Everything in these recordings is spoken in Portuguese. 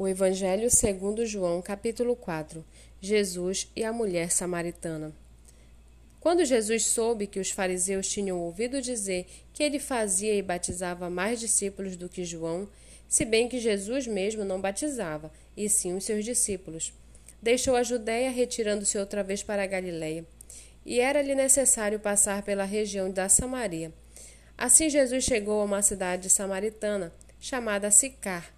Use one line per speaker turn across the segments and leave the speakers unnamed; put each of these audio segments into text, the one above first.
O Evangelho segundo João, capítulo 4. Jesus e a mulher samaritana. Quando Jesus soube que os fariseus tinham ouvido dizer que ele fazia e batizava mais discípulos do que João, se bem que Jesus mesmo não batizava, e sim os seus discípulos, deixou a Judéia, retirando-se outra vez para a Galiléia. E era-lhe necessário passar pela região da Samaria. Assim Jesus chegou a uma cidade samaritana, chamada Sicar,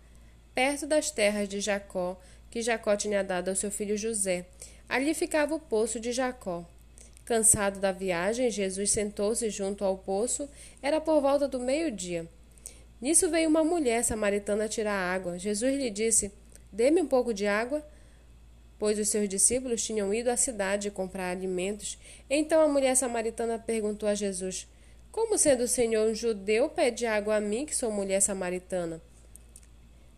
perto das terras de Jacó, que Jacó tinha dado ao seu filho José. Ali ficava o poço de Jacó. Cansado da viagem, Jesus sentou-se junto ao poço. Era por volta do meio-dia. Nisso veio uma mulher samaritana tirar água. Jesus lhe disse: Dê-me um pouco de água. Pois os seus discípulos tinham ido à cidade comprar alimentos. Então a mulher samaritana perguntou a Jesus: Como sendo o Senhor um judeu pede água a mim, que sou mulher samaritana?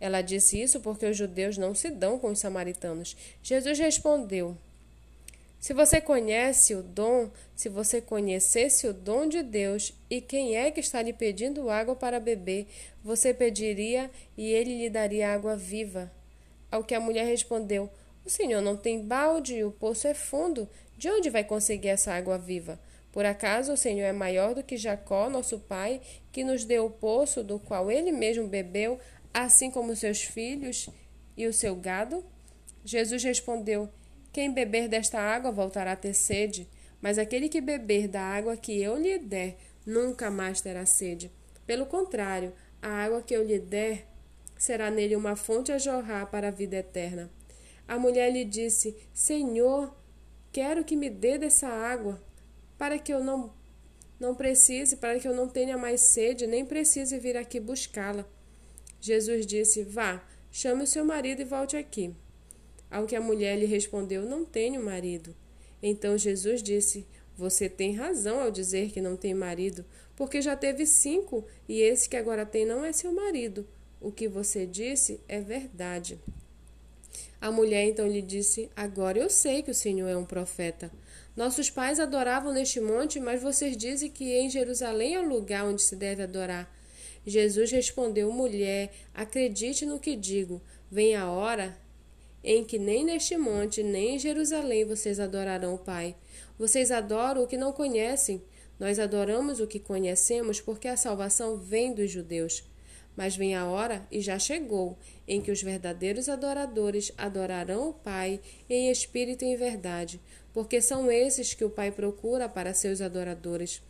Ela disse isso porque os judeus não se dão com os samaritanos. Jesus respondeu: Se você conhece o dom, se você conhecesse o dom de Deus e quem é que está lhe pedindo água para beber, você pediria e ele lhe daria água viva. Ao que a mulher respondeu: O senhor não tem balde e o poço é fundo. De onde vai conseguir essa água viva? Por acaso o Senhor é maior do que Jacó, nosso pai, que nos deu o poço do qual ele mesmo bebeu, assim como seus filhos e o seu gado? Jesus respondeu: Quem beber desta água voltará a ter sede, mas aquele que beber da água que eu lhe der nunca mais terá sede. Pelo contrário, a água que eu lhe der será nele uma fonte a jorrar para a vida eterna. A mulher lhe disse: Senhor, quero que me dê dessa água, para que eu não não precise, para que eu não tenha mais sede, nem precise vir aqui buscá-la. Jesus disse: Vá, chame o seu marido e volte aqui. Ao que a mulher lhe respondeu: Não tenho marido. Então Jesus disse: Você tem razão ao dizer que não tem marido, porque já teve cinco e esse que agora tem não é seu marido. O que você disse é verdade. A mulher então lhe disse: Agora eu sei que o Senhor é um profeta. Nossos pais adoravam neste monte, mas vocês dizem que em Jerusalém é o lugar onde se deve adorar. Jesus respondeu: Mulher, acredite no que digo. Vem a hora em que nem neste monte, nem em Jerusalém vocês adorarão o Pai. Vocês adoram o que não conhecem. Nós adoramos o que conhecemos, porque a salvação vem dos judeus. Mas vem a hora, e já chegou, em que os verdadeiros adoradores adorarão o Pai em espírito e em verdade, porque são esses que o Pai procura para seus adoradores.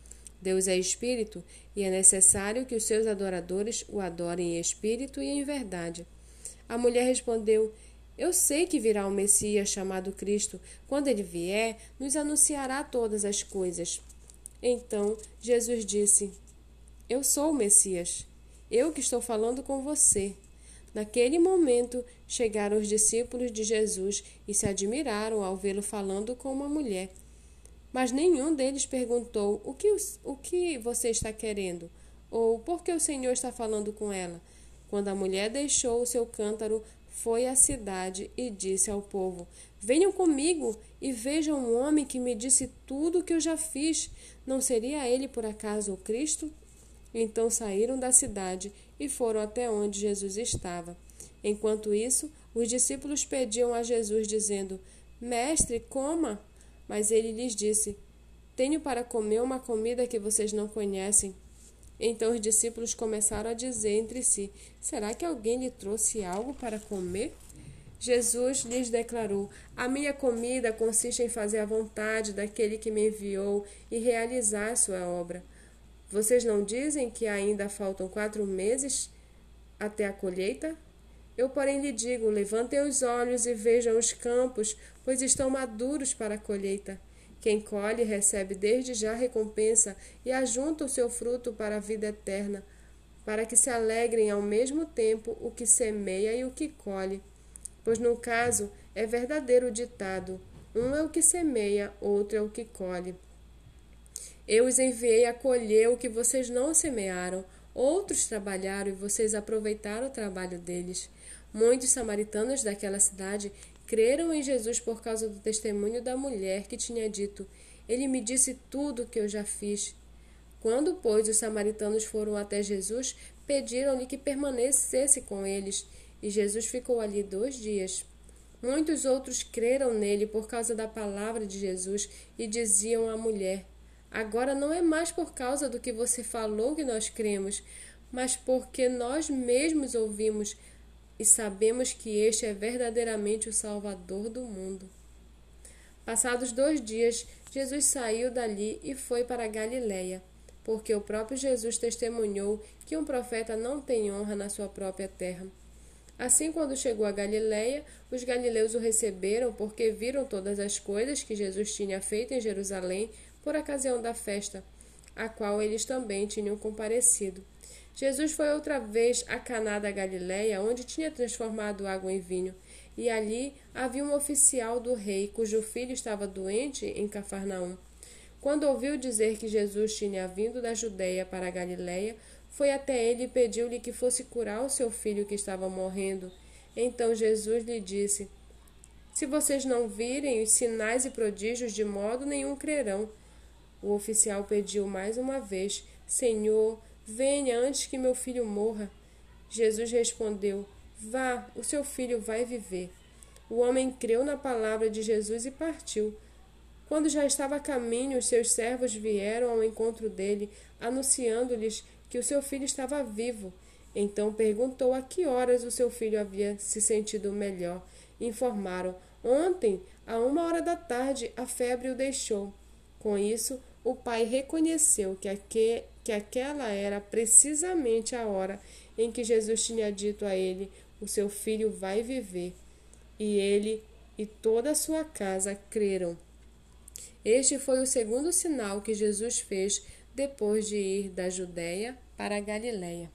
Deus é espírito e é necessário que os seus adoradores o adorem em espírito e em verdade. A mulher respondeu: Eu sei que virá o Messias chamado Cristo. Quando ele vier, nos anunciará todas as coisas. Então Jesus disse: Eu sou o Messias. Eu que estou falando com você. Naquele momento chegaram os discípulos de Jesus e se admiraram ao vê-lo falando com uma mulher. Mas nenhum deles perguntou: o que, o que você está querendo? Ou por que o Senhor está falando com ela? Quando a mulher deixou o seu cântaro, foi à cidade e disse ao povo: Venham comigo e vejam um homem que me disse tudo o que eu já fiz. Não seria ele por acaso o Cristo? Então saíram da cidade e foram até onde Jesus estava. Enquanto isso, os discípulos pediam a Jesus, dizendo: Mestre, coma. Mas ele lhes disse: Tenho para comer uma comida que vocês não conhecem. Então os discípulos começaram a dizer entre si: Será que alguém lhe trouxe algo para comer? Jesus lhes declarou: A minha comida consiste em fazer a vontade daquele que me enviou e realizar sua obra. Vocês não dizem que ainda faltam quatro meses até a colheita? Eu, porém, lhe digo: levantem os olhos e vejam os campos, pois estão maduros para a colheita. Quem colhe recebe desde já recompensa e ajunta o seu fruto para a vida eterna, para que se alegrem ao mesmo tempo o que semeia e o que colhe. Pois no caso é verdadeiro o ditado: um é o que semeia, outro é o que colhe. Eu os enviei a colher o que vocês não semearam, outros trabalharam e vocês aproveitaram o trabalho deles. Muitos samaritanos daquela cidade creram em Jesus por causa do testemunho da mulher que tinha dito: Ele me disse tudo o que eu já fiz. Quando, pois, os samaritanos foram até Jesus, pediram-lhe que permanecesse com eles. e Jesus ficou ali dois dias. Muitos outros creram nele por causa da palavra de Jesus e diziam à mulher: Agora não é mais por causa do que você falou que nós cremos, mas porque nós mesmos ouvimos e sabemos que este é verdadeiramente o Salvador do mundo. Passados dois dias, Jesus saiu dali e foi para Galiléia, porque o próprio Jesus testemunhou que um profeta não tem honra na sua própria terra. Assim, quando chegou a Galiléia, os galileus o receberam porque viram todas as coisas que Jesus tinha feito em Jerusalém por ocasião da festa, a qual eles também tinham comparecido. Jesus foi outra vez a Caná da Galiléia, onde tinha transformado água em vinho, e ali havia um oficial do rei cujo filho estava doente em Cafarnaum. Quando ouviu dizer que Jesus tinha vindo da Judéia para a Galiléia, foi até ele e pediu-lhe que fosse curar o seu filho que estava morrendo. Então Jesus lhe disse: Se vocês não virem os sinais e prodígios, de modo nenhum crerão. O oficial pediu mais uma vez: Senhor, venha antes que meu filho morra. Jesus respondeu: Vá, o seu filho vai viver. O homem creu na palavra de Jesus e partiu. Quando já estava a caminho, os seus servos vieram ao encontro dele, anunciando-lhes que o seu filho estava vivo. Então perguntou a que horas o seu filho havia se sentido melhor. Informaram: Ontem, a uma hora da tarde, a febre o deixou. Com isso, o pai reconheceu que, aque, que aquela era precisamente a hora em que Jesus tinha dito a ele: O seu filho vai viver. E ele e toda a sua casa creram. Este foi o segundo sinal que Jesus fez depois de ir da Judéia para a Galiléia.